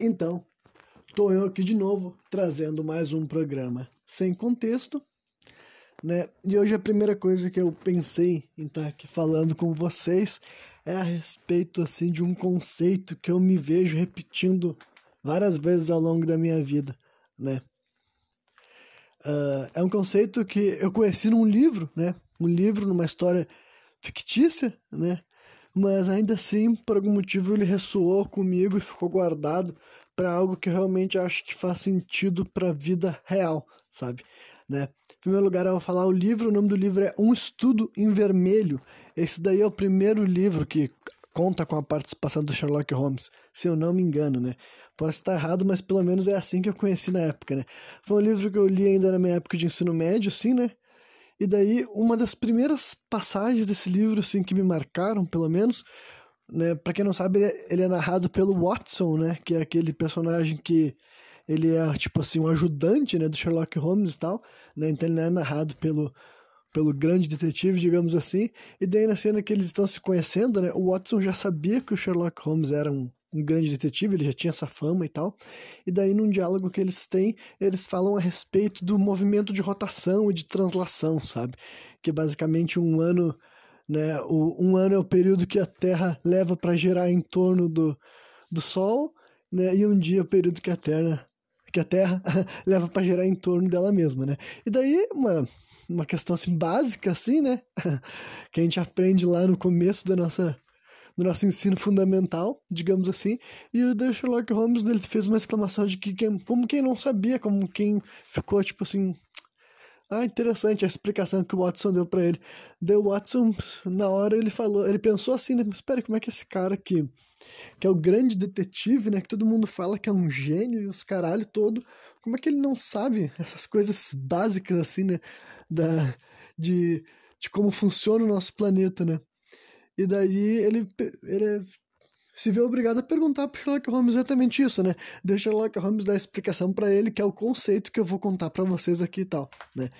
Então, tô eu aqui de novo trazendo mais um programa sem contexto, né? E hoje a primeira coisa que eu pensei em estar tá aqui falando com vocês é a respeito assim de um conceito que eu me vejo repetindo várias vezes ao longo da minha vida, né? Uh, é um conceito que eu conheci num livro, né? Um livro numa história fictícia, né? Mas ainda assim, por algum motivo, ele ressoou comigo e ficou guardado para algo que realmente acho que faz sentido para a vida real, sabe? Né? Em primeiro lugar, eu vou falar o livro, o nome do livro é Um Estudo em Vermelho. Esse daí é o primeiro livro que conta com a participação do Sherlock Holmes, se eu não me engano, né? Posso estar errado, mas pelo menos é assim que eu conheci na época, né? Foi um livro que eu li ainda na minha época de ensino médio, assim, né? E daí, uma das primeiras passagens desse livro, assim, que me marcaram, pelo menos, né, para quem não sabe, ele é narrado pelo Watson, né, que é aquele personagem que ele é, tipo assim, um ajudante, né, do Sherlock Holmes e tal, né, então ele é narrado pelo, pelo grande detetive, digamos assim, e daí na cena que eles estão se conhecendo, né, o Watson já sabia que o Sherlock Holmes era um um grande detetive, ele já tinha essa fama e tal. E daí, num diálogo que eles têm, eles falam a respeito do movimento de rotação e de translação, sabe? Que basicamente um ano, né? O, um ano é o período que a Terra leva para girar em torno do, do Sol, né? E um dia é o período que a Terra, que a Terra leva para girar em torno dela mesma, né? E daí, uma uma questão assim básica assim, né? que a gente aprende lá no começo da nossa nosso ensino fundamental, digamos assim, e o Sherlock Holmes ele fez uma exclamação de que quem, como quem não sabia, como quem ficou tipo assim, ah, interessante a explicação que o Watson deu para ele. Deu Watson, na hora ele falou, ele pensou assim, né, espera, como é que esse cara que que é o grande detetive, né, que todo mundo fala que é um gênio e os caralho todo, como é que ele não sabe essas coisas básicas assim, né, da de de como funciona o nosso planeta, né? E daí ele, ele se vê obrigado a perguntar pro Sherlock Holmes exatamente isso, né? Deixa o Sherlock Holmes dar a explicação para ele, que é o conceito que eu vou contar para vocês aqui e tal, né?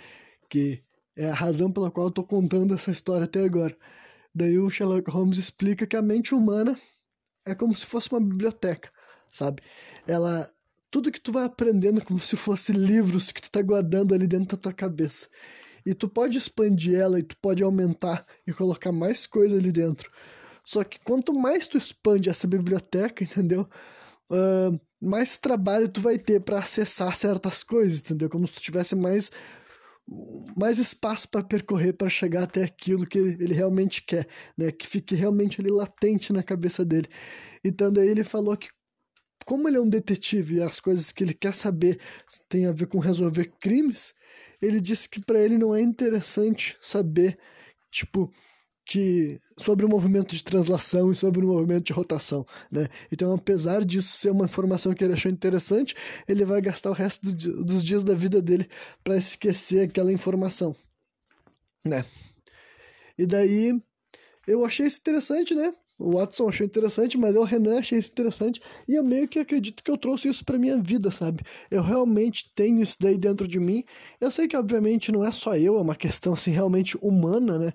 Que é a razão pela qual eu tô contando essa história até agora. Daí o Sherlock Holmes explica que a mente humana é como se fosse uma biblioteca, sabe? Ela tudo que tu vai aprendendo é como se fosse livros que tu tá guardando ali dentro da tua cabeça. E tu pode expandir ela e tu pode aumentar e colocar mais coisa ali dentro. Só que quanto mais tu expande essa biblioteca, entendeu? Uh, mais trabalho tu vai ter para acessar certas coisas, entendeu? Como se tu tivesse mais mais espaço para percorrer para chegar até aquilo que ele realmente quer, né? Que fique realmente ali latente na cabeça dele. Então daí ele falou que como ele é um detetive e as coisas que ele quer saber tem a ver com resolver crimes, ele disse que para ele não é interessante saber, tipo, que sobre o movimento de translação e sobre o movimento de rotação, né? Então, apesar disso ser uma informação que ele achou interessante, ele vai gastar o resto do, dos dias da vida dele para esquecer aquela informação, né? E daí eu achei isso interessante, né? O Watson achou interessante, mas eu, Renan, achei isso interessante. E eu meio que acredito que eu trouxe isso pra minha vida, sabe? Eu realmente tenho isso daí dentro de mim. Eu sei que, obviamente, não é só eu, é uma questão, assim, realmente humana, né?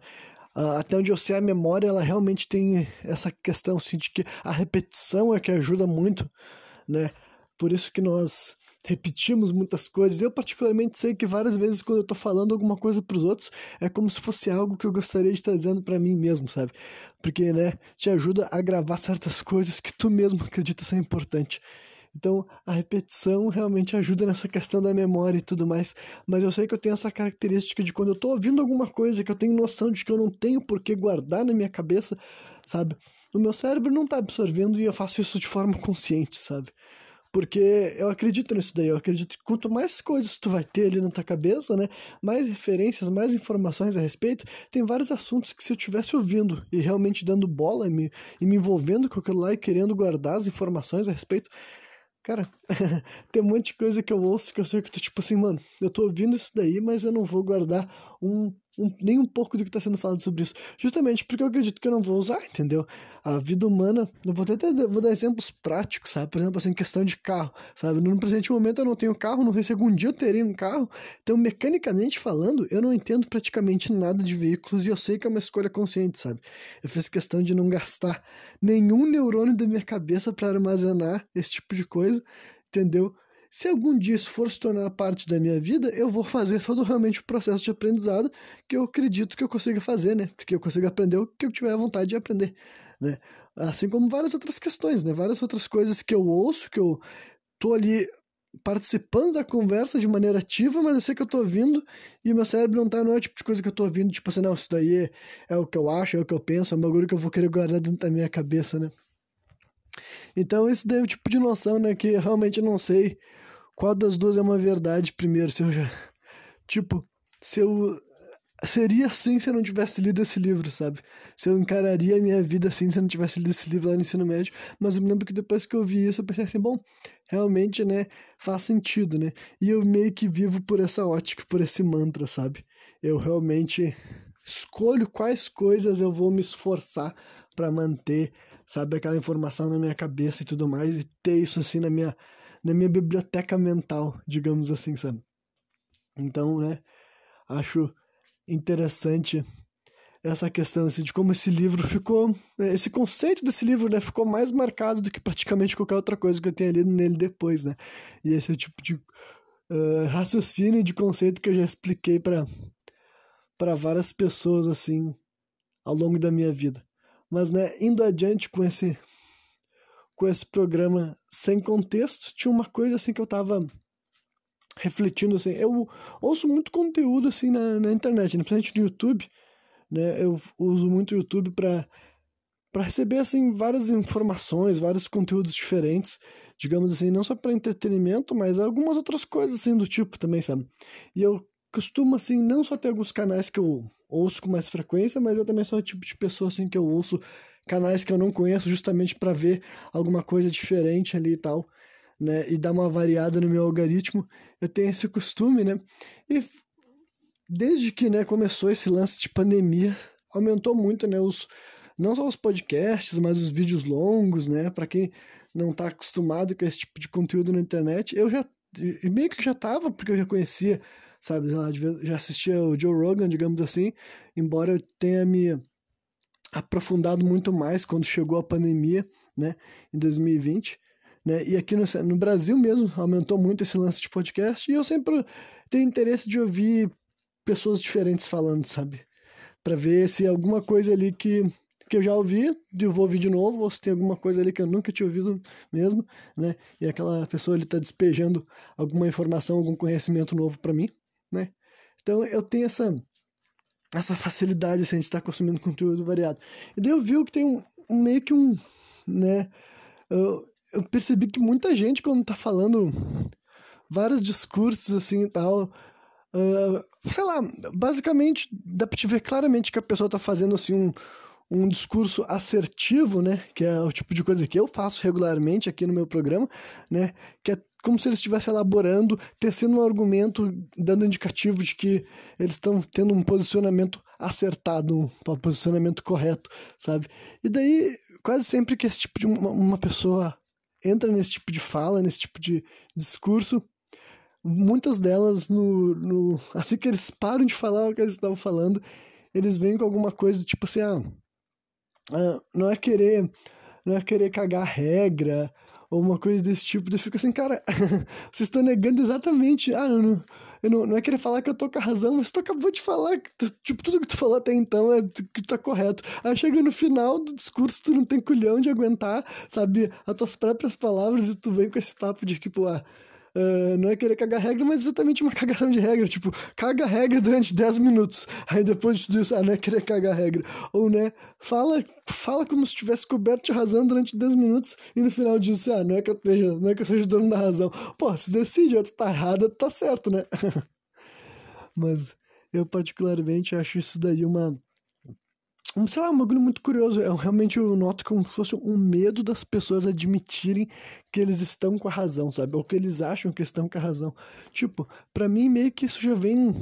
Uh, até onde eu sei, a memória, ela realmente tem essa questão, assim, de que a repetição é que ajuda muito, né? Por isso que nós repetimos muitas coisas. Eu, particularmente, sei que várias vezes, quando eu tô falando alguma coisa para os outros, é como se fosse algo que eu gostaria de estar dizendo para mim mesmo, sabe? Porque, né, te ajuda a gravar certas coisas que tu mesmo acredita ser importante. Então, a repetição realmente ajuda nessa questão da memória e tudo mais. Mas eu sei que eu tenho essa característica de quando eu tô ouvindo alguma coisa que eu tenho noção de que eu não tenho por que guardar na minha cabeça, sabe? O meu cérebro não tá absorvendo e eu faço isso de forma consciente, sabe? Porque eu acredito nisso daí, eu acredito que quanto mais coisas tu vai ter ali na tua cabeça, né, mais referências, mais informações a respeito, tem vários assuntos que se eu tivesse ouvindo e realmente dando bola e me, e me envolvendo com aquilo lá e querendo guardar as informações a respeito, Cara, tem um monte de coisa que eu ouço que eu sei que eu tô tipo assim, mano, eu tô ouvindo isso daí, mas eu não vou guardar um, nem um pouco do que está sendo falado sobre isso. Justamente porque eu acredito que eu não vou usar, entendeu? A vida humana, eu vou até vou dar exemplos práticos, sabe? Por exemplo, assim, questão de carro, sabe? No presente momento eu não tenho carro, não sei se algum dia eu terei um carro. Então, mecanicamente falando, eu não entendo praticamente nada de veículos e eu sei que é uma escolha consciente, sabe? Eu fiz questão de não gastar nenhum neurônio da minha cabeça para armazenar esse tipo de coisa, entendeu? Se algum dia isso for se tornar parte da minha vida, eu vou fazer todo realmente o processo de aprendizado que eu acredito que eu consiga fazer, né? Que eu consiga aprender o que eu tiver vontade de aprender, né? Assim como várias outras questões, né? Várias outras coisas que eu ouço, que eu tô ali participando da conversa de maneira ativa, mas eu sei que eu tô ouvindo e meu cérebro não tá, não é o tipo de coisa que eu tô ouvindo, tipo assim, não, isso daí é, é o que eu acho, é o que eu penso, é um bagulho que eu vou querer guardar dentro da minha cabeça, né? Então, isso daí é o tipo de noção, né, que realmente não sei qual das duas é uma verdade primeiro, se eu já. Tipo, se eu. Seria assim se eu não tivesse lido esse livro, sabe? Se eu encararia a minha vida assim se eu não tivesse lido esse livro lá no ensino médio. Mas eu me lembro que depois que eu vi isso, eu pensei assim, bom, realmente, né, faz sentido, né? E eu meio que vivo por essa ótica, por esse mantra, sabe? Eu realmente escolho quais coisas eu vou me esforçar para manter, sabe, aquela informação na minha cabeça e tudo mais, e ter isso assim na minha na minha biblioteca mental, digamos assim, sabe? Então, né, acho interessante essa questão assim, de como esse livro ficou, né, esse conceito desse livro, né, ficou mais marcado do que praticamente qualquer outra coisa que eu tenha lido nele depois, né? E esse é o tipo de uh, raciocínio de conceito que eu já expliquei para para várias pessoas assim ao longo da minha vida. Mas, né, indo adiante com esse com esse programa sem contexto, tinha uma coisa assim que eu tava refletindo assim, eu ouço muito conteúdo assim na, na internet, né? principalmente no YouTube, né? Eu uso muito o YouTube para para receber assim várias informações, vários conteúdos diferentes, digamos assim, não só para entretenimento, mas algumas outras coisas assim do tipo também, sabe? E eu costumo assim não só ter alguns canais que eu ouço com mais frequência, mas eu também sou o tipo de pessoa assim que eu ouço canais que eu não conheço justamente para ver alguma coisa diferente ali e tal, né? E dar uma variada no meu algoritmo. Eu tenho esse costume, né? E desde que, né, começou esse lance de pandemia, aumentou muito, né, os não só os podcasts, mas os vídeos longos, né? Para quem não está acostumado com esse tipo de conteúdo na internet, eu já meio que já tava, porque eu já conhecia, sabe, já assistia o Joe Rogan, digamos assim, embora eu tenha me aprofundado muito mais quando chegou a pandemia, né, em 2020. Né? E aqui no, no Brasil mesmo aumentou muito esse lance de podcast e eu sempre tenho interesse de ouvir pessoas diferentes falando, sabe? Para ver se alguma coisa ali que, que eu já ouvi, eu vou ouvir de novo, ou se tem alguma coisa ali que eu nunca tinha ouvido mesmo, né? E aquela pessoa ali tá despejando alguma informação, algum conhecimento novo para mim, né? Então eu tenho essa essa facilidade assim, de estar consumindo conteúdo variado. E daí eu vi que tem um, um meio que um, né, eu, eu, percebi que muita gente quando tá falando vários discursos assim e tal, uh, sei lá, basicamente dá pra te ver claramente que a pessoa tá fazendo assim um, um discurso assertivo, né, que é o tipo de coisa que eu faço regularmente aqui no meu programa, né, que é como se eles estivessem elaborando, tecendo um argumento, dando indicativo de que eles estão tendo um posicionamento acertado, um posicionamento correto, sabe? E daí, quase sempre que esse tipo de uma, uma pessoa entra nesse tipo de fala, nesse tipo de discurso, muitas delas, no, no assim que eles param de falar o que eles estavam falando, eles vêm com alguma coisa tipo assim, ah, ah não é querer não é querer cagar regra ou uma coisa desse tipo. Eu fico assim, cara, vocês estão negando exatamente. Ah, eu não, eu não, não é querer falar que eu tô com a razão, mas tu acabou de falar que, tu, tipo, tudo que tu falou até então é que tá correto. Aí chega no final do discurso, tu não tem culhão de aguentar, sabe, as tuas próprias palavras e tu vem com esse papo de tipo, ah Uh, não é querer cagar regra, mas exatamente uma cagação de regra. Tipo, caga regra durante 10 minutos. Aí depois de tudo isso, ah, não é querer cagar regra. Ou, né, fala, fala como se tivesse coberto de razão durante 10 minutos e no final diz, ah, não é que eu, esteja, não é que eu seja dono da razão. Pô, se decide, outro tá errado, outro tá certo, né? mas eu particularmente acho isso daí uma sei lá, um bagulho muito curioso. Eu realmente eu noto como se fosse um medo das pessoas admitirem que eles estão com a razão, sabe? Ou que eles acham que estão com a razão. Tipo, para mim meio que isso já vem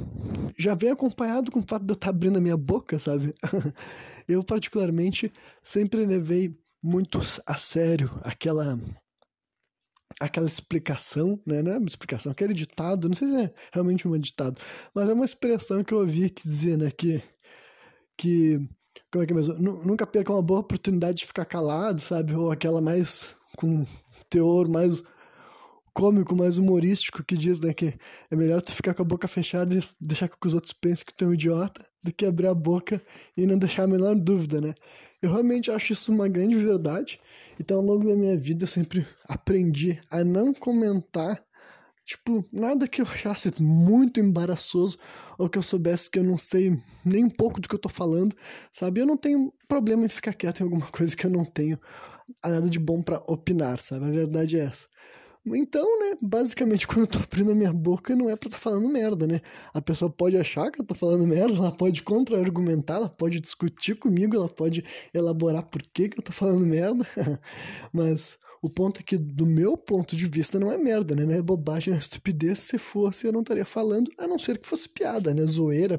já vem acompanhado com o fato de eu estar tá abrindo a minha boca, sabe? eu particularmente sempre levei muito a sério aquela aquela explicação, né? Não é uma explicação, aquele ditado, não sei se é realmente um ditado, mas é uma expressão que eu ouvi que dizia, né, que que como é que é mesmo? Nunca perca uma boa oportunidade de ficar calado, sabe? Ou aquela mais com teor mais cômico, mais humorístico que diz, né, que é melhor tu ficar com a boca fechada e deixar que os outros pensem que tu é um idiota do que abrir a boca e não deixar a menor dúvida, né? Eu realmente acho isso uma grande verdade. Então, ao longo da minha vida, eu sempre aprendi a não comentar Tipo, nada que eu achasse muito embaraçoso ou que eu soubesse que eu não sei nem um pouco do que eu tô falando, sabe? Eu não tenho problema em ficar quieto em alguma coisa que eu não tenho nada de bom para opinar, sabe? A verdade é essa. Então, né, basicamente, quando eu tô abrindo a minha boca, não é pra estar tá falando merda, né? A pessoa pode achar que eu tô falando merda, ela pode contra-argumentar, ela pode discutir comigo, ela pode elaborar por que, que eu tô falando merda, mas o ponto é que, do meu ponto de vista, não é merda, né? Não é bobagem, não é estupidez. Se fosse, eu não estaria falando, a não ser que fosse piada, né? Zoeira.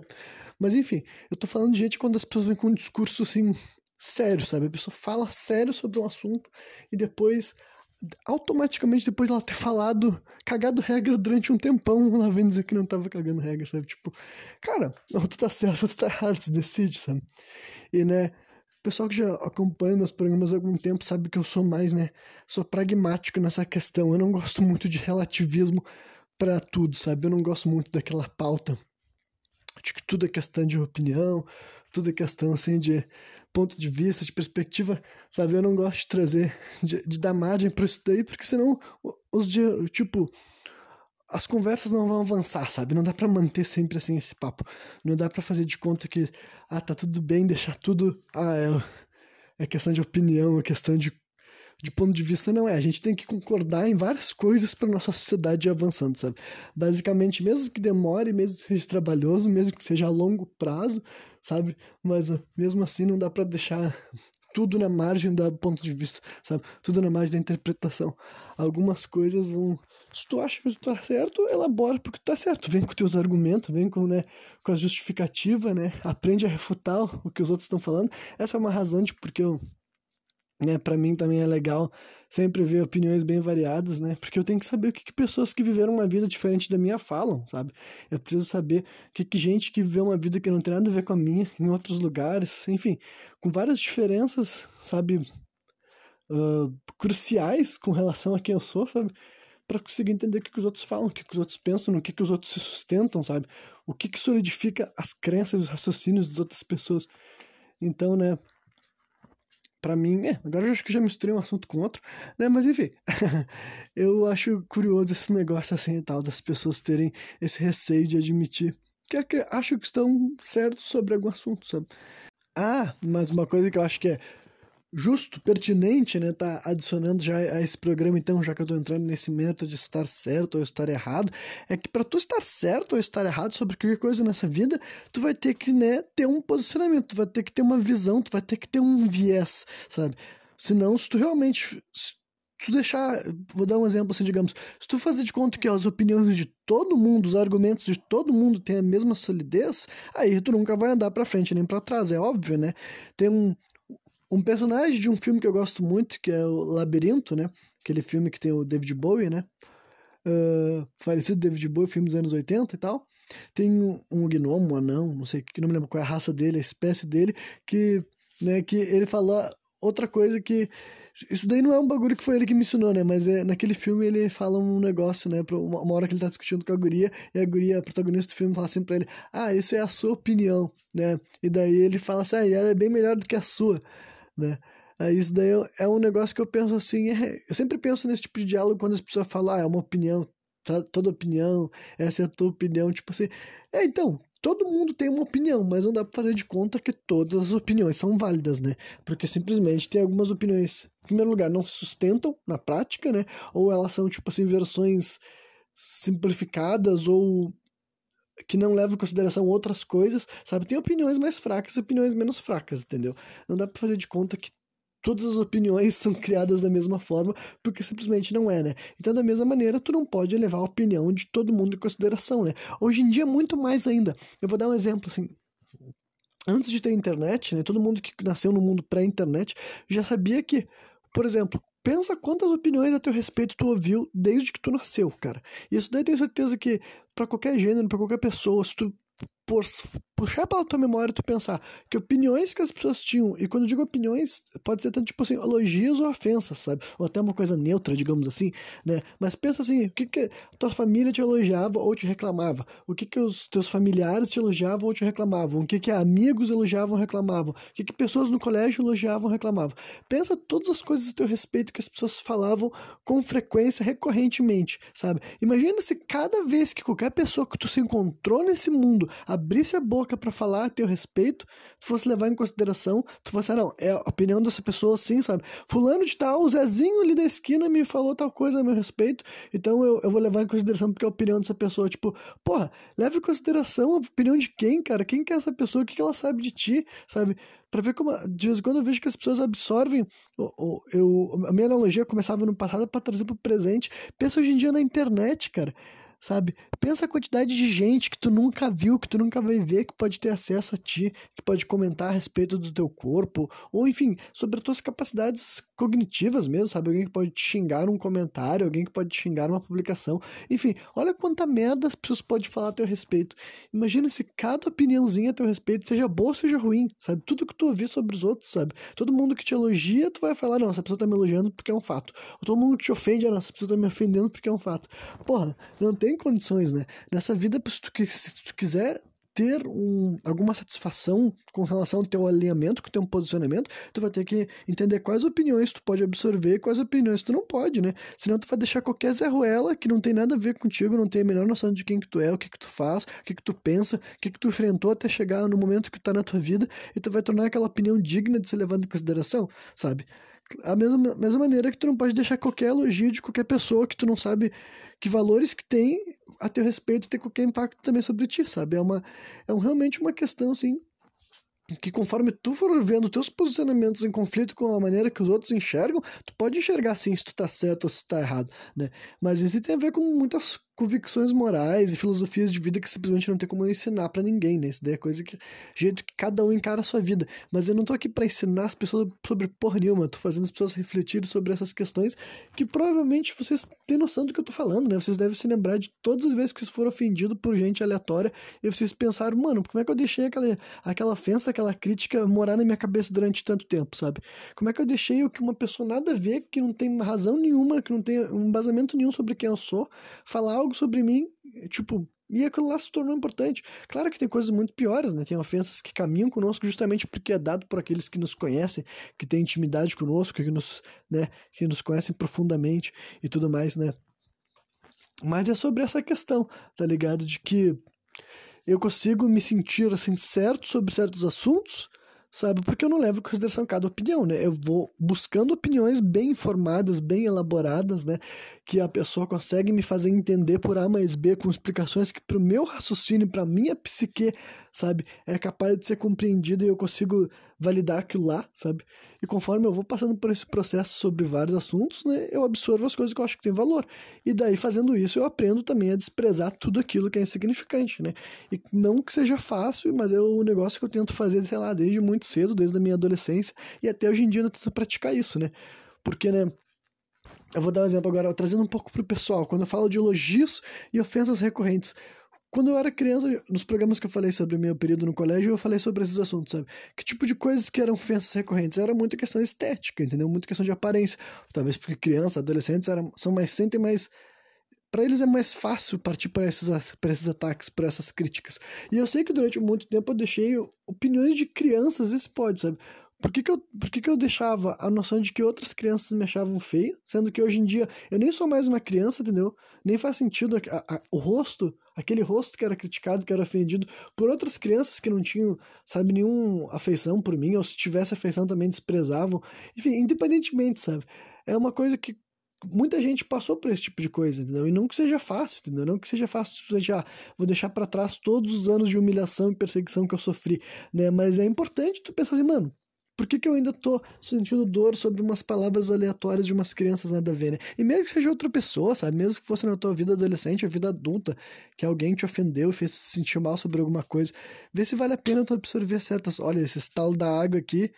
Mas enfim, eu tô falando de gente quando as pessoas vêm com um discurso assim, sério, sabe? A pessoa fala sério sobre um assunto e depois automaticamente depois de ela ter falado, cagado regra durante um tempão, ela vem dizer que não tava cagando regra, sabe? Tipo, cara, não, tu tá certo, tu tá errado, se decide, sabe? E, né, o pessoal que já acompanha meus programas há algum tempo sabe que eu sou mais, né, sou pragmático nessa questão. Eu não gosto muito de relativismo para tudo, sabe? Eu não gosto muito daquela pauta de que tudo é questão de opinião, tudo é questão, assim, de ponto de vista, de perspectiva, sabe? Eu não gosto de trazer, de, de dar margem para isso daí, porque senão os dias, tipo, as conversas não vão avançar, sabe? Não dá para manter sempre assim esse papo. Não dá para fazer de conta que, ah, tá tudo bem, deixar tudo, ah, é, é questão de opinião, é questão de de ponto de vista não é. A gente tem que concordar em várias coisas para nossa sociedade ir avançando, sabe? Basicamente, mesmo que demore, mesmo que seja trabalhoso, mesmo que seja a longo prazo, sabe? Mas ah, mesmo assim não dá para deixar tudo na margem do ponto de vista, sabe? Tudo na margem da interpretação. Algumas coisas vão. Se tu acha que tu tá certo, elabora porque tu tá certo. Vem com teus argumentos, vem com, né, com a justificativa, né? Aprende a refutar o que os outros estão falando. Essa é uma razão de porque eu né? Para mim também é legal sempre ver opiniões bem variadas, né? Porque eu tenho que saber o que, que, pessoas que viveram uma vida diferente da minha falam, sabe? Eu preciso saber o que, que gente que viveu uma vida que não tem nada a ver com a minha, em outros lugares, enfim, com várias diferenças, sabe? Uh, cruciais com relação a quem eu sou, sabe? Para conseguir entender o que, que, os outros falam, o que, que os outros pensam, no que, que os outros se sustentam, sabe? O que, que solidifica as crenças e os raciocínios das outras pessoas. Então, né? Para mim, é, agora eu acho que já misturei um assunto com outro, né? Mas enfim, eu acho curioso esse negócio assim e tal, das pessoas terem esse receio de admitir que acho que estão certos sobre algum assunto, sabe? Ah, mas uma coisa que eu acho que é justo, pertinente, né, tá adicionando já a esse programa, então, já que eu tô entrando nesse método de estar certo ou estar errado, é que para tu estar certo ou estar errado sobre qualquer coisa nessa vida, tu vai ter que, né, ter um posicionamento, tu vai ter que ter uma visão, tu vai ter que ter um viés, sabe? Senão, se tu realmente se tu deixar, vou dar um exemplo assim, digamos, se tu fazer de conta que as opiniões de todo mundo, os argumentos de todo mundo têm a mesma solidez, aí tu nunca vai andar para frente nem para trás, é óbvio, né? Tem um um personagem de um filme que eu gosto muito, que é o Labirinto, né? Aquele filme que tem o David Bowie, né? Uh, falecido David Bowie, filme dos anos 80 e tal. Tem um, um gnomo, um anão, não sei, que não me lembro qual é a raça dele, a espécie dele, que, né, que ele falou outra coisa que isso daí não é um bagulho que foi ele que me ensinou, né? Mas é, naquele filme ele fala um negócio, né? Uma, uma hora que ele tá discutindo com a guria, e a guria, a protagonista do filme, fala assim pra ele: Ah, isso é a sua opinião, né? E daí ele fala assim: Ah, ela é bem melhor do que a sua né? Aí isso daí é um negócio que eu penso assim, é, eu sempre penso nesse tipo de diálogo quando as pessoas falam, ah, é uma opinião, toda opinião, essa é a tua opinião, tipo assim, é, então, todo mundo tem uma opinião, mas não dá pra fazer de conta que todas as opiniões são válidas, né? Porque simplesmente tem algumas opiniões, em primeiro lugar, não se sustentam na prática, né? Ou elas são, tipo assim, versões simplificadas ou que não leva em consideração outras coisas, sabe? Tem opiniões mais fracas e opiniões menos fracas, entendeu? Não dá pra fazer de conta que todas as opiniões são criadas da mesma forma, porque simplesmente não é, né? Então, da mesma maneira, tu não pode levar a opinião de todo mundo em consideração, né? Hoje em dia, muito mais ainda. Eu vou dar um exemplo, assim. Antes de ter internet, né? Todo mundo que nasceu no mundo pré-internet já sabia que, por exemplo, pensa quantas opiniões a teu respeito tu ouviu desde que tu nasceu, cara. Isso daí tenho certeza que para qualquer gênero, para qualquer pessoa, se tu por, puxar pela tua memória tu pensar que opiniões que as pessoas tinham, e quando eu digo opiniões, pode ser tanto tipo assim, elogios ou ofensas, sabe? Ou até uma coisa neutra, digamos assim, né? Mas pensa assim, o que que tua família te elogiava ou te reclamava? O que que os teus familiares te elogiavam ou te reclamavam? O que que amigos elogiavam ou reclamavam? O que que pessoas no colégio elogiavam ou reclamavam? Pensa todas as coisas a teu respeito que as pessoas falavam com frequência, recorrentemente, sabe? Imagina se cada vez que qualquer pessoa que tu se encontrou nesse mundo abrisse a boca para falar a teu respeito, tu fosse levar em consideração, tu fosse, ah, não, é a opinião dessa pessoa sim, sabe? Fulano de tal, o Zezinho ali da esquina me falou tal coisa a meu respeito, então eu, eu vou levar em consideração porque é a opinião dessa pessoa, tipo, porra, leva em consideração a opinião de quem, cara? Quem que é essa pessoa? O que, que ela sabe de ti, sabe? Pra ver como, de vez em quando eu vejo que as pessoas absorvem, eu, eu, a minha analogia começava no passado para trazer pro presente, pensa hoje em dia na internet, cara sabe? Pensa a quantidade de gente que tu nunca viu, que tu nunca vai ver, que pode ter acesso a ti, que pode comentar a respeito do teu corpo, ou enfim, sobre as tuas capacidades cognitivas mesmo, sabe? Alguém que pode te xingar num comentário, alguém que pode te xingar numa publicação. Enfim, olha quanta merda as pessoas podem falar a teu respeito. Imagina se cada opiniãozinha a teu respeito, seja boa ou seja ruim, sabe? Tudo que tu ouvir sobre os outros, sabe? Todo mundo que te elogia, tu vai falar, não, essa pessoa tá me elogiando porque é um fato. Ou todo mundo que te ofende, ah, não, essa pessoa tá me ofendendo porque é um fato. Porra, não tem condições, né? Nessa vida, se tu, se tu quiser ter um, alguma satisfação com relação ao teu alinhamento, com o teu posicionamento, tu vai ter que entender quais opiniões tu pode absorver e quais opiniões tu não pode, né? Senão tu vai deixar qualquer Zé Ruela que não tem nada a ver contigo, não tem a menor noção de quem que tu é, o que que tu faz, o que que tu pensa, o que que tu enfrentou até chegar no momento que tu tá na tua vida e tu vai tornar aquela opinião digna de ser levada em consideração, sabe? A mesma, mesma maneira que tu não pode deixar qualquer elogio de qualquer pessoa que tu não sabe que valores que tem a teu respeito ter qualquer impacto também sobre ti, sabe? É, uma, é um, realmente uma questão, assim, que conforme tu for vendo teus posicionamentos em conflito com a maneira que os outros enxergam, tu pode enxergar sim se tu tá certo ou se tá errado, né? Mas isso tem a ver com muitas convicções morais e filosofias de vida que simplesmente não tem como eu ensinar para ninguém, né? Isso daí é coisa que jeito que cada um encara a sua vida. Mas eu não tô aqui para ensinar as pessoas sobre porra nenhuma, tô fazendo as pessoas refletirem sobre essas questões que provavelmente vocês têm noção do que eu tô falando, né? Vocês devem se lembrar de todas as vezes que vocês foram ofendidos por gente aleatória e vocês pensaram, mano, como é que eu deixei aquela, aquela ofensa, aquela crítica morar na minha cabeça durante tanto tempo, sabe? Como é que eu deixei o que uma pessoa nada a ver, que não tem razão nenhuma, que não tem um embasamento nenhum sobre quem eu sou, falar algo sobre mim, tipo, e aquilo lá se tornou importante. Claro que tem coisas muito piores, né? Tem ofensas que caminham conosco justamente porque é dado por aqueles que nos conhecem, que têm intimidade conosco, que nos, né, que nos conhecem profundamente e tudo mais, né? Mas é sobre essa questão, tá ligado? De que eu consigo me sentir assim certo sobre certos assuntos, sabe? Porque eu não levo em consideração cada opinião, né? Eu vou buscando opiniões bem informadas, bem elaboradas, né? Que a pessoa consegue me fazer entender por A mais B com explicações que para o meu raciocínio, para minha psique, sabe? É capaz de ser compreendido e eu consigo validar aquilo lá, sabe? E conforme eu vou passando por esse processo sobre vários assuntos, né, eu absorvo as coisas que eu acho que tem valor. E daí, fazendo isso, eu aprendo também a desprezar tudo aquilo que é insignificante, né? E não que seja fácil, mas é o negócio que eu tento fazer, sei lá, desde muito cedo, desde a minha adolescência, e até hoje em dia eu tento praticar isso, né? Porque, né, eu vou dar um exemplo agora, trazendo um pouco pro pessoal, quando eu falo de elogios e ofensas recorrentes. Quando eu era criança, nos programas que eu falei sobre o meu período no colégio, eu falei sobre esses assuntos, sabe? Que tipo de coisas que eram ofensas recorrentes? Era muita questão estética, entendeu? Muita questão de aparência. Talvez porque crianças, adolescentes eram, são mais, sentem mais para eles é mais fácil partir para esses, esses ataques, para essas críticas. E eu sei que durante muito tempo eu deixei opiniões de crianças, às vezes pode, sabe? Por que, que, eu, por que, que eu deixava a noção de que outras crianças me achavam feio, sendo que hoje em dia eu nem sou mais uma criança, entendeu? Nem faz sentido a, a, o rosto, aquele rosto que era criticado, que era ofendido por outras crianças que não tinham, sabe, nenhuma afeição por mim, ou se tivesse afeição também desprezavam. Enfim, independentemente, sabe? É uma coisa que muita gente passou por esse tipo de coisa, entendeu? E não que seja fácil, entendeu? Não que seja fácil ah, vou deixar para trás todos os anos de humilhação e perseguição que eu sofri, né? Mas é importante tu pensar assim, mano, por que, que eu ainda tô sentindo dor sobre umas palavras aleatórias de umas crianças nada a ver, né? E mesmo que seja outra pessoa, sabe? Mesmo que fosse na tua vida adolescente ou vida adulta, que alguém te ofendeu e fez se sentir mal sobre alguma coisa, vê se vale a pena tu absorver certas. Olha, esse estalo da água aqui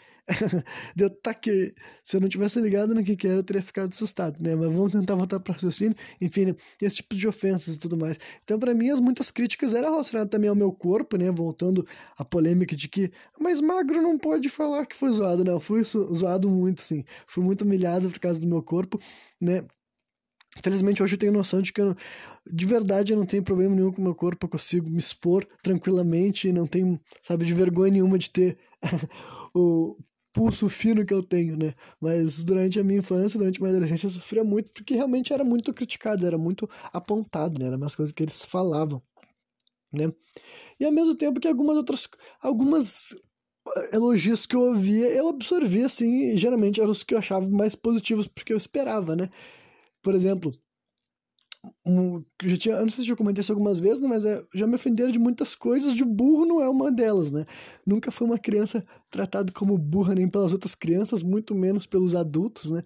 Deu tá que se eu não tivesse ligado no que que era, eu teria ficado assustado, né? Mas vamos tentar voltar para o raciocínio. Enfim, né? esse tipo de ofensas e tudo mais. Então, para mim, as muitas críticas eram relacionadas também ao meu corpo, né? Voltando à polêmica de que, mas magro não pode falar que foi zoado, não. Fui zoado muito, sim. Fui muito humilhado por causa do meu corpo, né? Felizmente hoje eu tenho noção de que eu, de verdade eu não tenho problema nenhum com o meu corpo, eu consigo me expor tranquilamente, não tenho, sabe, de vergonha nenhuma de ter o pulso fino que eu tenho, né? Mas durante a minha infância, durante a minha adolescência, eu sofria muito porque realmente era muito criticado, era muito apontado, né? Eram umas coisas que eles falavam, né? E ao mesmo tempo que algumas outras, algumas eh, elogios que eu ouvia, eu absorvia, assim, e geralmente eram os que eu achava mais positivos porque eu esperava, né? Por exemplo, um, já tinha, eu não sei se eu comentei isso algumas vezes, né, mas é, já me ofenderam de muitas coisas, de burro não é uma delas, né? Nunca foi uma criança tratada como burra nem pelas outras crianças, muito menos pelos adultos, né?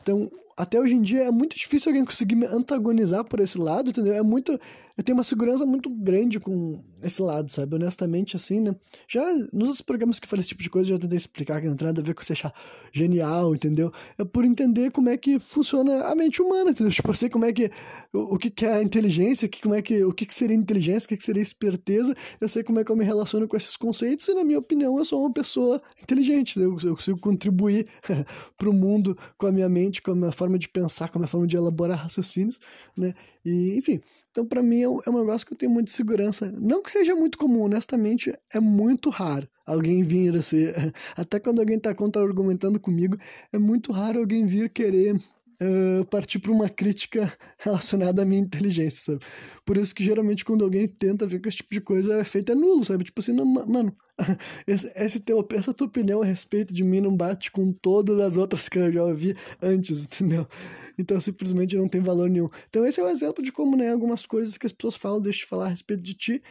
Então, até hoje em dia é muito difícil alguém conseguir me antagonizar por esse lado, entendeu? É muito. Eu tenho uma segurança muito grande com esse lado, sabe? Honestamente, assim, né? Já nos outros programas que falei esse tipo de coisa, eu já tentei explicar que não tem nada a ver com você achar genial, entendeu? É por entender como é que funciona a mente humana, entendeu? Tipo, eu sei como é que. O, o que, que é inteligência, que, como é que, o que, que seria inteligência, o que, que seria esperteza, eu sei como é que eu me relaciono com esses conceitos, e na minha opinião, eu sou uma pessoa inteligente, entendeu? Eu consigo contribuir para o mundo com a minha mente, com a minha forma forma de pensar, com a minha forma de elaborar raciocínios, né? E, enfim, então para mim é um, é um negócio que eu tenho muita segurança. Não que seja muito comum, honestamente, é muito raro alguém vir assim, até quando alguém está contra-argumentando comigo, é muito raro alguém vir querer uh, partir para uma crítica relacionada à minha inteligência, sabe? Por isso que geralmente quando alguém tenta ver que esse tipo de coisa é feito é nulo, sabe? Tipo assim, não, mano, esse, esse teu, essa tua opinião a respeito de mim não bate com todas as outras que eu já ouvi antes, entendeu? Então simplesmente não tem valor nenhum. Então esse é um exemplo de como, né, algumas coisas que as pessoas falam, deixam de falar a respeito de ti,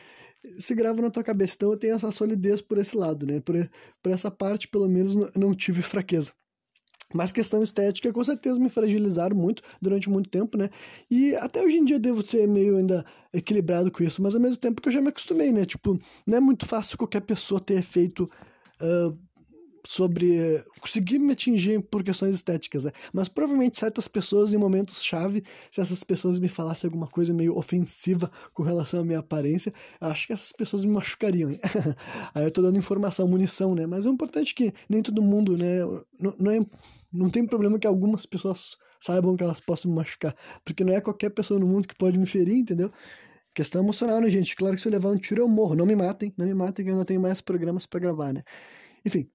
se grava na tua cabeça. Então eu tenho essa solidez por esse lado, né? Por, por essa parte, pelo menos, não tive fraqueza. Mas questão estética, com certeza me fragilizaram muito durante muito tempo, né? E até hoje em dia devo ser meio ainda equilibrado com isso, mas ao mesmo tempo que eu já me acostumei, né? Tipo, não é muito fácil qualquer pessoa ter efeito uh, sobre. conseguir me atingir por questões estéticas, né? Mas provavelmente certas pessoas em momentos-chave, se essas pessoas me falassem alguma coisa meio ofensiva com relação à minha aparência, acho que essas pessoas me machucariam. Aí eu tô dando informação, munição, né? Mas é importante que nem todo mundo, né? Não, não é não tem problema que algumas pessoas saibam que elas possam me machucar, porque não é qualquer pessoa no mundo que pode me ferir, entendeu? Questão emocional, né, gente? Claro que se eu levar um tiro eu morro. Não me matem, não me matem que eu não tenho mais programas para gravar, né? Enfim.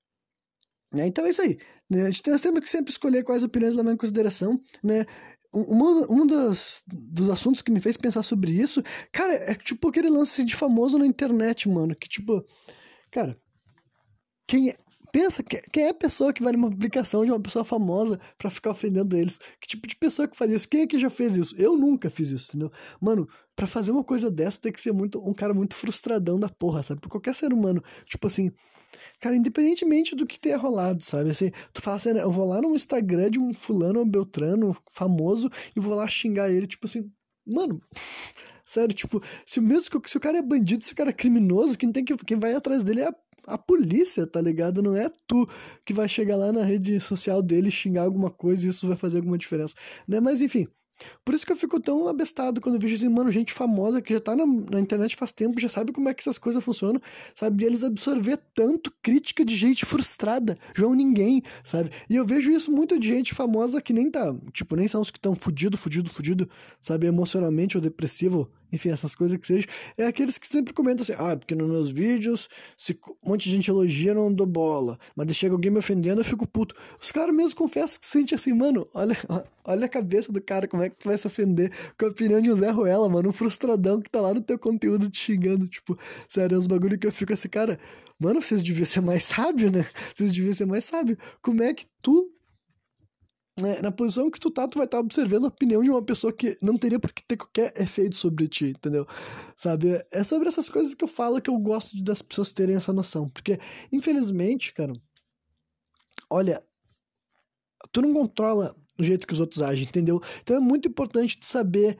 Né? Então é isso aí. Né? A gente tem que sempre escolher quais opiniões levar em consideração, né? Um, um das, dos assuntos que me fez pensar sobre isso, cara, é tipo aquele lance de famoso na internet, mano. Que tipo, cara, quem é, Pensa, quem é a pessoa que vai numa publicação de uma pessoa famosa para ficar ofendendo eles? Que tipo de pessoa que faz isso? Quem é que já fez isso? Eu nunca fiz isso, entendeu? Mano, para fazer uma coisa dessa tem que ser muito um cara muito frustradão da porra, sabe? Por qualquer ser humano, tipo assim, cara, independentemente do que tenha rolado, sabe? Assim, tu fala assim, eu vou lá no Instagram de um fulano ou beltrano famoso e vou lá xingar ele, tipo assim, mano, sério, tipo, se mesmo se o cara é bandido, se o cara é criminoso, quem tem que quem vai atrás dele é a a polícia, tá ligado? Não é tu que vai chegar lá na rede social dele xingar alguma coisa e isso vai fazer alguma diferença, né? Mas enfim, por isso que eu fico tão abestado quando eu vejo assim, mano, gente famosa que já tá na, na, internet faz tempo, já sabe como é que essas coisas funcionam, sabe? E eles absorver tanto crítica de gente frustrada, João ninguém, sabe? E eu vejo isso muito de gente famosa que nem tá, tipo, nem são os que estão fudido, fudido, fudido, sabe? Emocionalmente ou depressivo, enfim, essas coisas que seja, é aqueles que sempre comentam assim, ah, porque nos meus vídeos, se um monte de gente elogia, não dou bola, mas deixa alguém me ofendendo, eu fico puto. Os caras mesmo confessam que sente assim, mano, olha, olha a cabeça do cara, como é que tu vai se ofender com a opinião de um Zé Ruela, mano, um frustradão que tá lá no teu conteúdo te xingando, tipo, sério, é uns bagulho que eu fico assim, cara, mano, vocês deviam ser mais sábio, né? Vocês deviam ser mais sábio. Como é que tu na posição que tu tá, tu vai estar tá observando a opinião de uma pessoa que não teria por que ter qualquer efeito sobre ti, entendeu? Sabe? É sobre essas coisas que eu falo que eu gosto de, das pessoas terem essa noção. Porque, infelizmente, cara, olha, tu não controla o jeito que os outros agem, entendeu? Então é muito importante tu saber,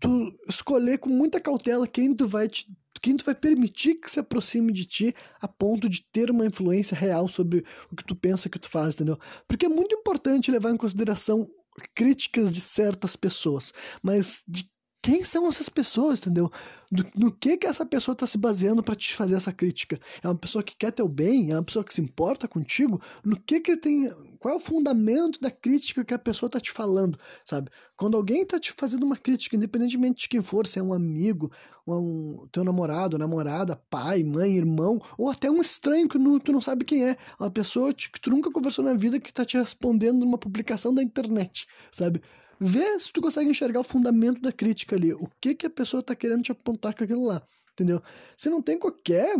tu escolher com muita cautela quem tu vai te quem tu vai permitir que se aproxime de ti a ponto de ter uma influência real sobre o que tu pensa que tu faz, entendeu? Porque é muito importante levar em consideração críticas de certas pessoas, mas de quem são essas pessoas, entendeu? Do, no que que essa pessoa está se baseando para te fazer essa crítica? É uma pessoa que quer teu bem? É uma pessoa que se importa contigo? No que que tem... Qual é o fundamento da crítica que a pessoa está te falando, sabe? Quando alguém está te fazendo uma crítica, independentemente de quem for, se é um amigo, um, teu namorado, namorada, pai, mãe, irmão, ou até um estranho que não, tu não sabe quem é, uma pessoa que tu nunca conversou na vida que está te respondendo numa publicação da internet, sabe? Vê se tu consegue enxergar o fundamento da crítica ali. O que, que a pessoa está querendo te apontar com aquilo lá. Entendeu? Se não tem qualquer,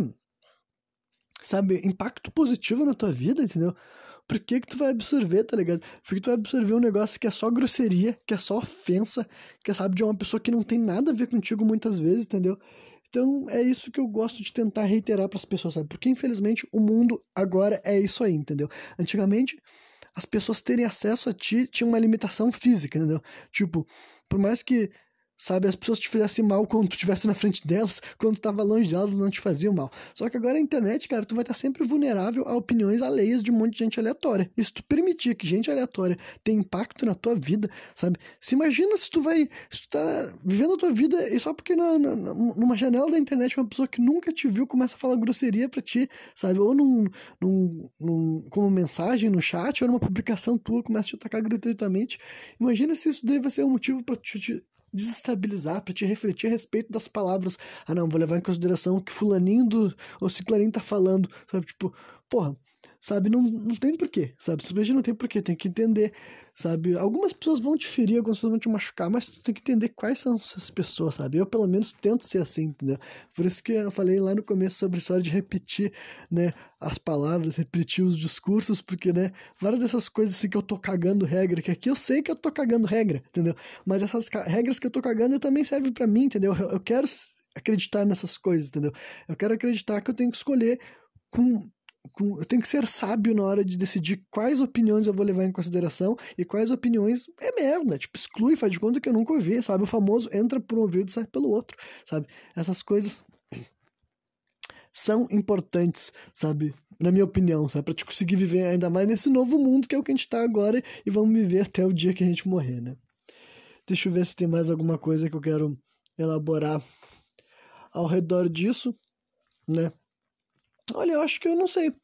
sabe, impacto positivo na tua vida, entendeu? Por que, que tu vai absorver, tá ligado? Porque tu vai absorver um negócio que é só grosseria, que é só ofensa, que é, sabe, de uma pessoa que não tem nada a ver contigo muitas vezes, entendeu? Então é isso que eu gosto de tentar reiterar para as pessoas, sabe? Porque infelizmente o mundo agora é isso aí, entendeu? Antigamente as pessoas terem acesso a ti tinha uma limitação física, entendeu? Tipo, por mais que sabe? As pessoas te fizessem mal quando tu estivesse na frente delas, quando tu estava longe delas, não te faziam mal. Só que agora a internet, cara, tu vai estar sempre vulnerável a opiniões alheias de um monte de gente aleatória. E se tu permitir que gente aleatória tenha impacto na tua vida, sabe? Se imagina se tu vai, se tu tá vivendo a tua vida e só porque na, na, numa janela da internet uma pessoa que nunca te viu começa a falar grosseria pra ti, sabe? Ou num, num, num como mensagem no chat ou numa publicação tua começa a te atacar gratuitamente. Imagina se isso deve ser um motivo para te, desestabilizar, para te refletir a respeito das palavras. Ah, não, vou levar em consideração o que fulaninho do, ou ciclaninho tá falando, sabe? Tipo, porra, sabe? Não, não tem porquê, sabe? Simplesmente não tem porquê, tem que entender, sabe? Algumas pessoas vão te ferir, algumas pessoas vão te machucar, mas tu tem que entender quais são essas pessoas, sabe? Eu, pelo menos, tento ser assim, entendeu? Por isso que eu falei lá no começo sobre a história de repetir, né, as palavras, repetir os discursos, porque, né, várias dessas coisas assim que eu tô cagando regra, que aqui eu sei que eu tô cagando regra, entendeu? Mas essas regras que eu tô cagando também servem para mim, entendeu? Eu, eu quero acreditar nessas coisas, entendeu? Eu quero acreditar que eu tenho que escolher com eu tenho que ser sábio na hora de decidir quais opiniões eu vou levar em consideração e quais opiniões é merda. Tipo, exclui, faz de conta que eu nunca ouvi, sabe? O famoso entra por um ouvido e sai pelo outro, sabe? Essas coisas são importantes, sabe? Na minha opinião, sabe? Pra te conseguir viver ainda mais nesse novo mundo que é o que a gente tá agora e vamos viver até o dia que a gente morrer, né? Deixa eu ver se tem mais alguma coisa que eu quero elaborar ao redor disso, né? Olha, eu acho que eu não sei.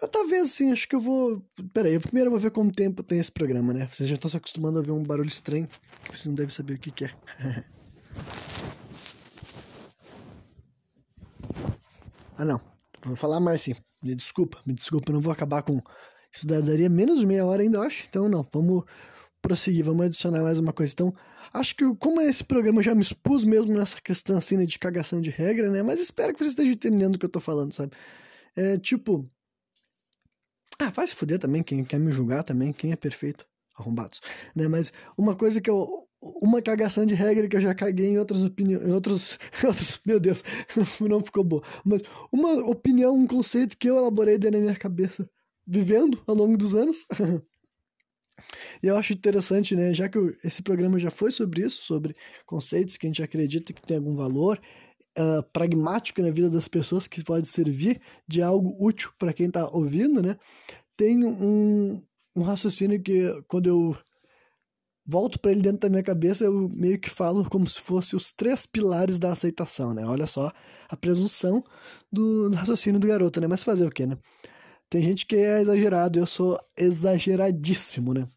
Eu talvez assim, acho que eu vou. Pera aí, primeiro eu vou ver quanto tempo tem esse programa, né? Vocês já estão se acostumando a ver um barulho estranho, que vocês não devem saber o que, que é. ah, não. Vou falar mais sim. Me desculpa, me desculpa, eu não vou acabar com. Isso daria menos de meia hora ainda, acho. Então, não, vamos prosseguir, vamos adicionar mais uma coisa. Então, acho que como esse programa eu já me expus mesmo nessa questão assim né, de cagação de regra, né? Mas espero que você esteja entendendo o que eu tô falando, sabe? É tipo. Ah, faz se fuder também, quem quer me julgar também, quem é perfeito, arrombados. Né? Mas uma coisa que eu. Uma cagação de regra que eu já caguei em outras opiniões. Em outros, outros. Meu Deus, não ficou boa. Mas uma opinião, um conceito que eu elaborei dentro da minha cabeça, vivendo ao longo dos anos. E eu acho interessante, né, já que esse programa já foi sobre isso, sobre conceitos que a gente acredita que tem algum valor uh, pragmático na vida das pessoas, que pode servir de algo útil para quem está ouvindo, né? Tem um, um raciocínio que quando eu volto para ele dentro da minha cabeça, eu meio que falo como se fosse os três pilares da aceitação, né? Olha só a presunção do, do raciocínio do garoto, né? Mas fazer o quê, né? Tem gente que é exagerado, eu sou exageradíssimo, né?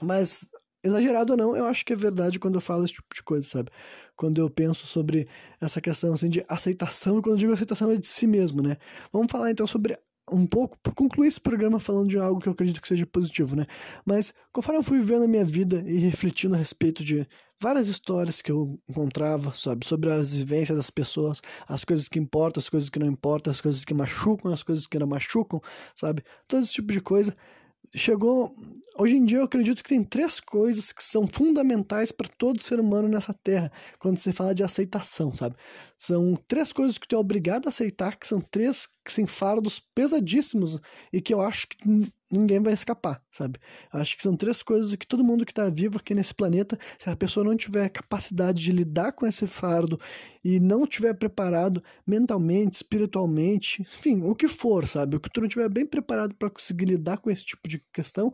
Mas, exagerado ou não, eu acho que é verdade quando eu falo esse tipo de coisa, sabe? Quando eu penso sobre essa questão assim, de aceitação, e quando eu digo aceitação é de si mesmo, né? Vamos falar então sobre um pouco, concluir esse programa falando de algo que eu acredito que seja positivo, né? Mas conforme eu fui vivendo a minha vida e refletindo a respeito de várias histórias que eu encontrava, sabe, sobre as vivências das pessoas, as coisas que importam, as coisas que não importam, as coisas que machucam, as coisas que não machucam, sabe? Todo esse tipo de coisa. chegou. Hoje em dia eu acredito que tem três coisas que são fundamentais para todo ser humano nessa terra, quando se fala de aceitação, sabe? São três coisas que tu é obrigado a aceitar, que são três assim, fardos pesadíssimos e que eu acho que ninguém vai escapar, sabe? Acho que são três coisas que todo mundo que está vivo aqui nesse planeta, se a pessoa não tiver capacidade de lidar com esse fardo e não tiver preparado mentalmente, espiritualmente, enfim, o que for, sabe? O que tu não tiver bem preparado para conseguir lidar com esse tipo de questão,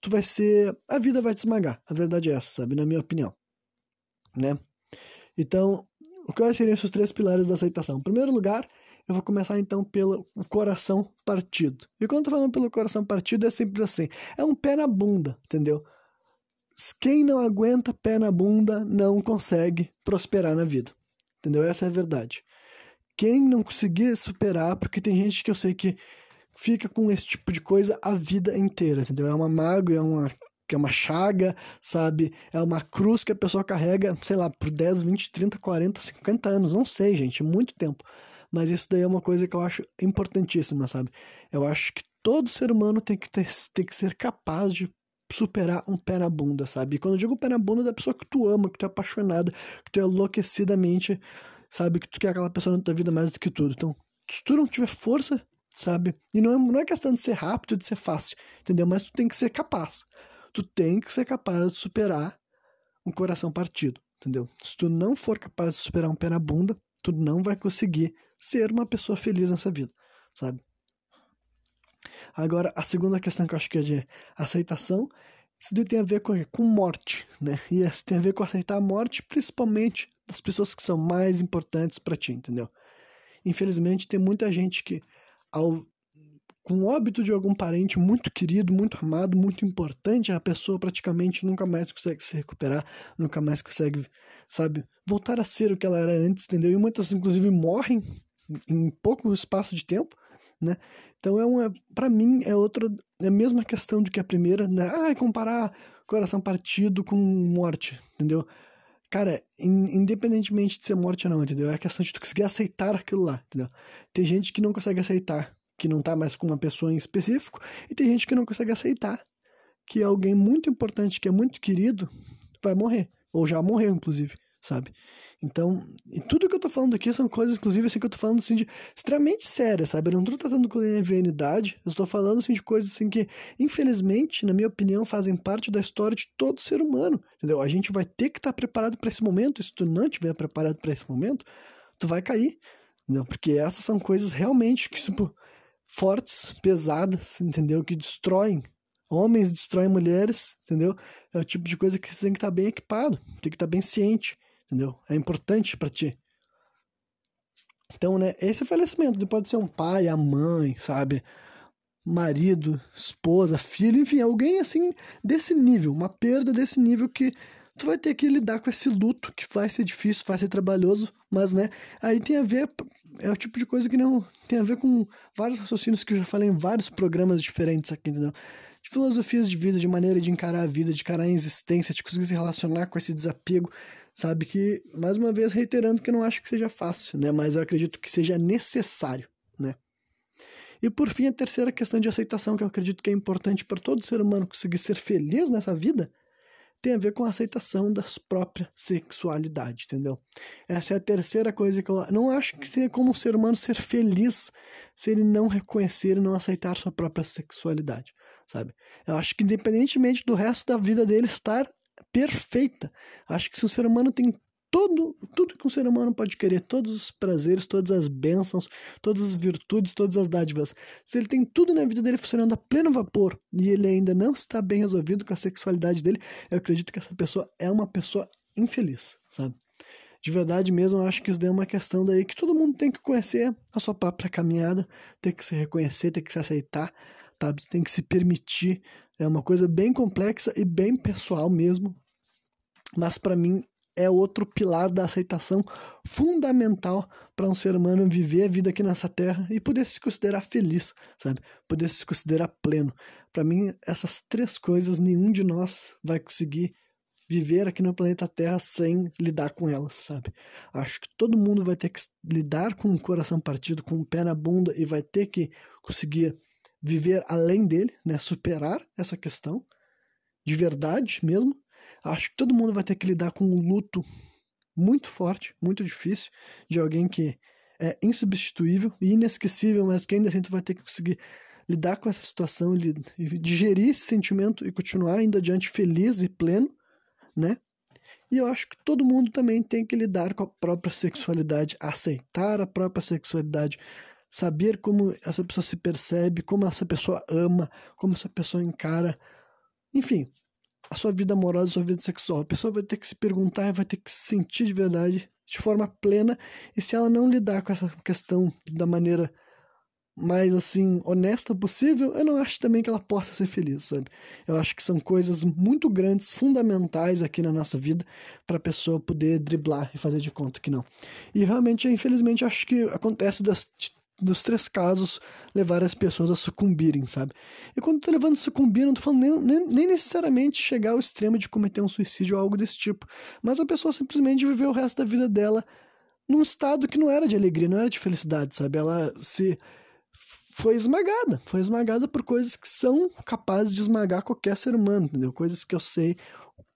tu vai ser, a vida vai te esmagar. A verdade é essa, sabe? Na minha opinião, né? Então, o que seriam esses três pilares da aceitação? Em primeiro lugar, eu vou começar então pelo coração partido. E quando eu tô falando pelo coração partido, é simples assim: é um pé na bunda, entendeu? Quem não aguenta pé na bunda não consegue prosperar na vida. Entendeu? Essa é a verdade. Quem não conseguir superar, porque tem gente que eu sei que fica com esse tipo de coisa a vida inteira, entendeu? É uma mágoa, é uma é uma chaga, sabe? É uma cruz que a pessoa carrega, sei lá, por 10, 20, 30, 40, 50 anos, não sei, gente, muito tempo. Mas isso daí é uma coisa que eu acho importantíssima, sabe? Eu acho que todo ser humano tem que, ter, tem que ser capaz de superar um pé na bunda, sabe? E quando eu digo pé na bunda, é da pessoa que tu ama, que tu é apaixonada, que tu é enlouquecidamente, sabe? Que tu quer aquela pessoa na tua vida mais do que tudo. Então, se tu não tiver força, sabe? E não é, não é questão de ser rápido, de ser fácil, entendeu? Mas tu tem que ser capaz. Tu tem que ser capaz de superar um coração partido, entendeu? Se tu não for capaz de superar um pé na bunda, tu não vai conseguir ser uma pessoa feliz nessa vida, sabe? Agora, a segunda questão que eu acho que é de aceitação, isso tem a ver com, com morte, né? E isso tem a ver com aceitar a morte, principalmente das pessoas que são mais importantes para ti, entendeu? Infelizmente, tem muita gente que, ao, com o óbito de algum parente muito querido, muito amado, muito importante, a pessoa praticamente nunca mais consegue se recuperar, nunca mais consegue, sabe, voltar a ser o que ela era antes, entendeu? E muitas, inclusive, morrem em pouco espaço de tempo, né? Então é uma, para mim é outra, é a mesma questão do que a primeira, né? Ah, comparar coração partido com morte, entendeu? Cara, in, independentemente de ser morte ou não, entendeu? É a questão de tu conseguir aceitar aquilo lá, entendeu? Tem gente que não consegue aceitar que não tá mais com uma pessoa em específico, e tem gente que não consegue aceitar que alguém muito importante, que é muito querido, vai morrer, ou já morreu, inclusive sabe? Então, e tudo que eu tô falando aqui são coisas, inclusive, assim, que eu tô falando, assim, de extremamente sérias, sabe? Eu não tô tratando com ingenuidade, eu estou falando, assim, de coisas, assim, que, infelizmente, na minha opinião, fazem parte da história de todo ser humano, entendeu? A gente vai ter que estar tá preparado para esse momento, e se tu não estiver preparado para esse momento, tu vai cair, entendeu? Porque essas são coisas realmente que, tipo, fortes, pesadas, entendeu? Que destroem homens destroem mulheres, entendeu? É o tipo de coisa que você tem que estar tá bem equipado, tem que estar tá bem ciente entendeu? É importante para ti. Então, né, esse falecimento pode ser um pai, a mãe, sabe? Marido, esposa, filho, enfim, alguém assim desse nível, uma perda desse nível que tu vai ter que lidar com esse luto, que vai ser difícil, vai ser trabalhoso, mas, né, aí tem a ver, é o tipo de coisa que não tem a ver com vários raciocínios que eu já falei em vários programas diferentes aqui, entendeu? De filosofias de vida, de maneira de encarar a vida, de encarar a existência, de conseguir se relacionar com esse desapego, sabe? Que, mais uma vez, reiterando que eu não acho que seja fácil, né? Mas eu acredito que seja necessário, né? E por fim, a terceira questão de aceitação, que eu acredito que é importante para todo ser humano conseguir ser feliz nessa vida, tem a ver com a aceitação da própria sexualidade, entendeu? Essa é a terceira coisa que eu não acho que tenha como um ser humano ser feliz se ele não reconhecer e não aceitar sua própria sexualidade, sabe? Eu acho que independentemente do resto da vida dele estar perfeita. Acho que se o ser humano tem todo, tudo que um ser humano pode querer, todos os prazeres, todas as bênçãos, todas as virtudes, todas as dádivas, se ele tem tudo na vida dele funcionando a pleno vapor e ele ainda não está bem resolvido com a sexualidade dele, eu acredito que essa pessoa é uma pessoa infeliz, sabe? De verdade mesmo, eu acho que isso daí é uma questão daí que todo mundo tem que conhecer a sua própria caminhada, tem que se reconhecer, tem que se aceitar? Tem que se permitir. É uma coisa bem complexa e bem pessoal mesmo. Mas para mim é outro pilar da aceitação fundamental para um ser humano viver a vida aqui nessa terra e poder se considerar feliz, sabe? Poder se considerar pleno. Para mim, essas três coisas nenhum de nós vai conseguir viver aqui no planeta Terra sem lidar com elas, sabe? Acho que todo mundo vai ter que lidar com o coração partido, com o pé na bunda e vai ter que conseguir viver além dele, né? Superar essa questão de verdade mesmo. Acho que todo mundo vai ter que lidar com um luto muito forte, muito difícil, de alguém que é insubstituível e inesquecível, mas que ainda assim tu vai ter que conseguir lidar com essa situação, digerir esse sentimento e continuar indo adiante feliz e pleno, né? E eu acho que todo mundo também tem que lidar com a própria sexualidade, aceitar a própria sexualidade, saber como essa pessoa se percebe, como essa pessoa ama, como essa pessoa encara, enfim, a sua vida amorosa, a sua vida sexual. A pessoa vai ter que se perguntar e vai ter que se sentir de verdade, de forma plena, e se ela não lidar com essa questão da maneira mais assim honesta possível, eu não acho também que ela possa ser feliz, sabe? Eu acho que são coisas muito grandes, fundamentais aqui na nossa vida para a pessoa poder driblar e fazer de conta que não. E realmente, infelizmente, acho que acontece das, dos três casos levar as pessoas a sucumbirem, sabe? E quando eu tô levando a sucumbir, não tô falando nem, nem, nem, necessariamente chegar ao extremo de cometer um suicídio ou algo desse tipo, mas a pessoa simplesmente viveu o resto da vida dela num estado que não era de alegria, não era de felicidade, sabe? Ela se foi esmagada, foi esmagada por coisas que são capazes de esmagar qualquer ser humano, entendeu? Coisas que eu sei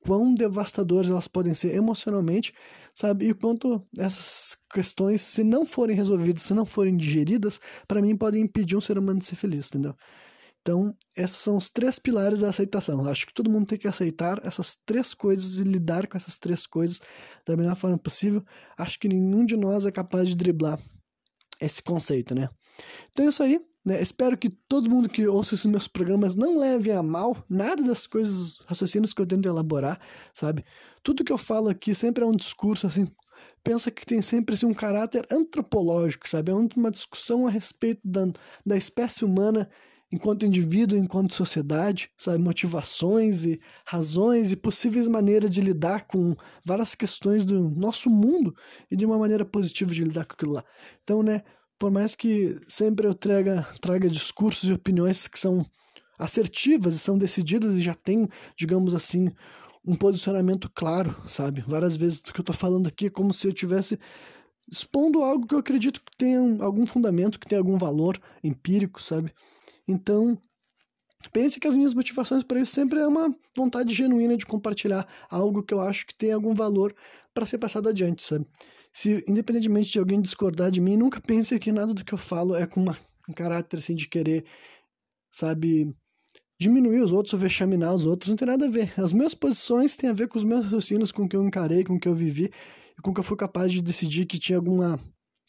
quão devastadoras elas podem ser emocionalmente, sabe? E quanto essas questões, se não forem resolvidas, se não forem digeridas, para mim podem impedir um ser humano de ser feliz, entendeu? Então, esses são os três pilares da aceitação. Eu acho que todo mundo tem que aceitar essas três coisas e lidar com essas três coisas da melhor forma possível. Acho que nenhum de nós é capaz de driblar esse conceito, né? Então é isso aí. Né? Espero que todo mundo que ouça esses meus programas não leve a mal nada das coisas, raciocínios que eu tento elaborar, sabe? Tudo que eu falo aqui sempre é um discurso, assim, pensa que tem sempre assim, um caráter antropológico, sabe? É uma discussão a respeito da, da espécie humana enquanto indivíduo, enquanto sociedade, sabe? Motivações e razões e possíveis maneiras de lidar com várias questões do nosso mundo e de uma maneira positiva de lidar com aquilo lá. Então, né? Por mais que sempre eu traga, traga discursos e opiniões que são assertivas e são decididas e já tem, digamos assim, um posicionamento claro, sabe? Várias vezes o que eu tô falando aqui é como se eu tivesse expondo algo que eu acredito que tenha algum fundamento, que tenha algum valor empírico, sabe? Então, pense que as minhas motivações para isso sempre é uma vontade genuína de compartilhar algo que eu acho que tem algum valor para ser passado adiante, sabe? Se, independentemente de alguém discordar de mim, nunca pense que nada do que eu falo é com uma, um caráter assim de querer, sabe, diminuir os outros ou vexaminar os outros, não tem nada a ver. As minhas posições têm a ver com os meus raciocínios, com o que eu encarei, com o que eu vivi e com o que eu fui capaz de decidir que tinha alguma,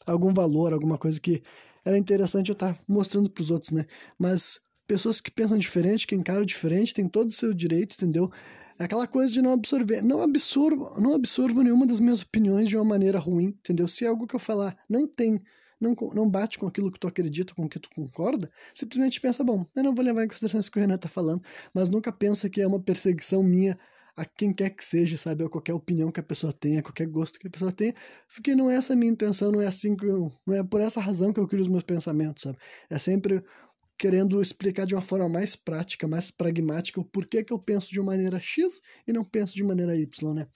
algum valor, alguma coisa que era interessante eu estar mostrando para os outros, né? Mas pessoas que pensam diferente, que encaram diferente, têm todo o seu direito, entendeu? É aquela coisa de não absorver. Não absorvo, não absorvo nenhuma das minhas opiniões de uma maneira ruim, entendeu? Se é algo que eu falar não tem, não, não bate com aquilo que tu acredita, com o que tu concorda, simplesmente pensa, bom, eu não vou levar em consideração isso que o Renan tá falando, mas nunca pensa que é uma perseguição minha a quem quer que seja, sabe? Ou qualquer opinião que a pessoa tenha, qualquer gosto que a pessoa tenha, porque não é essa a minha intenção, não é assim que eu, não é por essa razão que eu crio os meus pensamentos, sabe? É sempre querendo explicar de uma forma mais prática, mais pragmática, o porquê que eu penso de uma maneira X e não penso de maneira Y, né?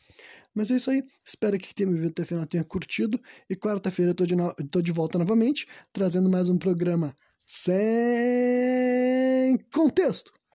Mas é isso aí. Espero que tenha me visto até o final tenha curtido. E quarta-feira eu tô de, no... tô de volta novamente, trazendo mais um programa sem contexto.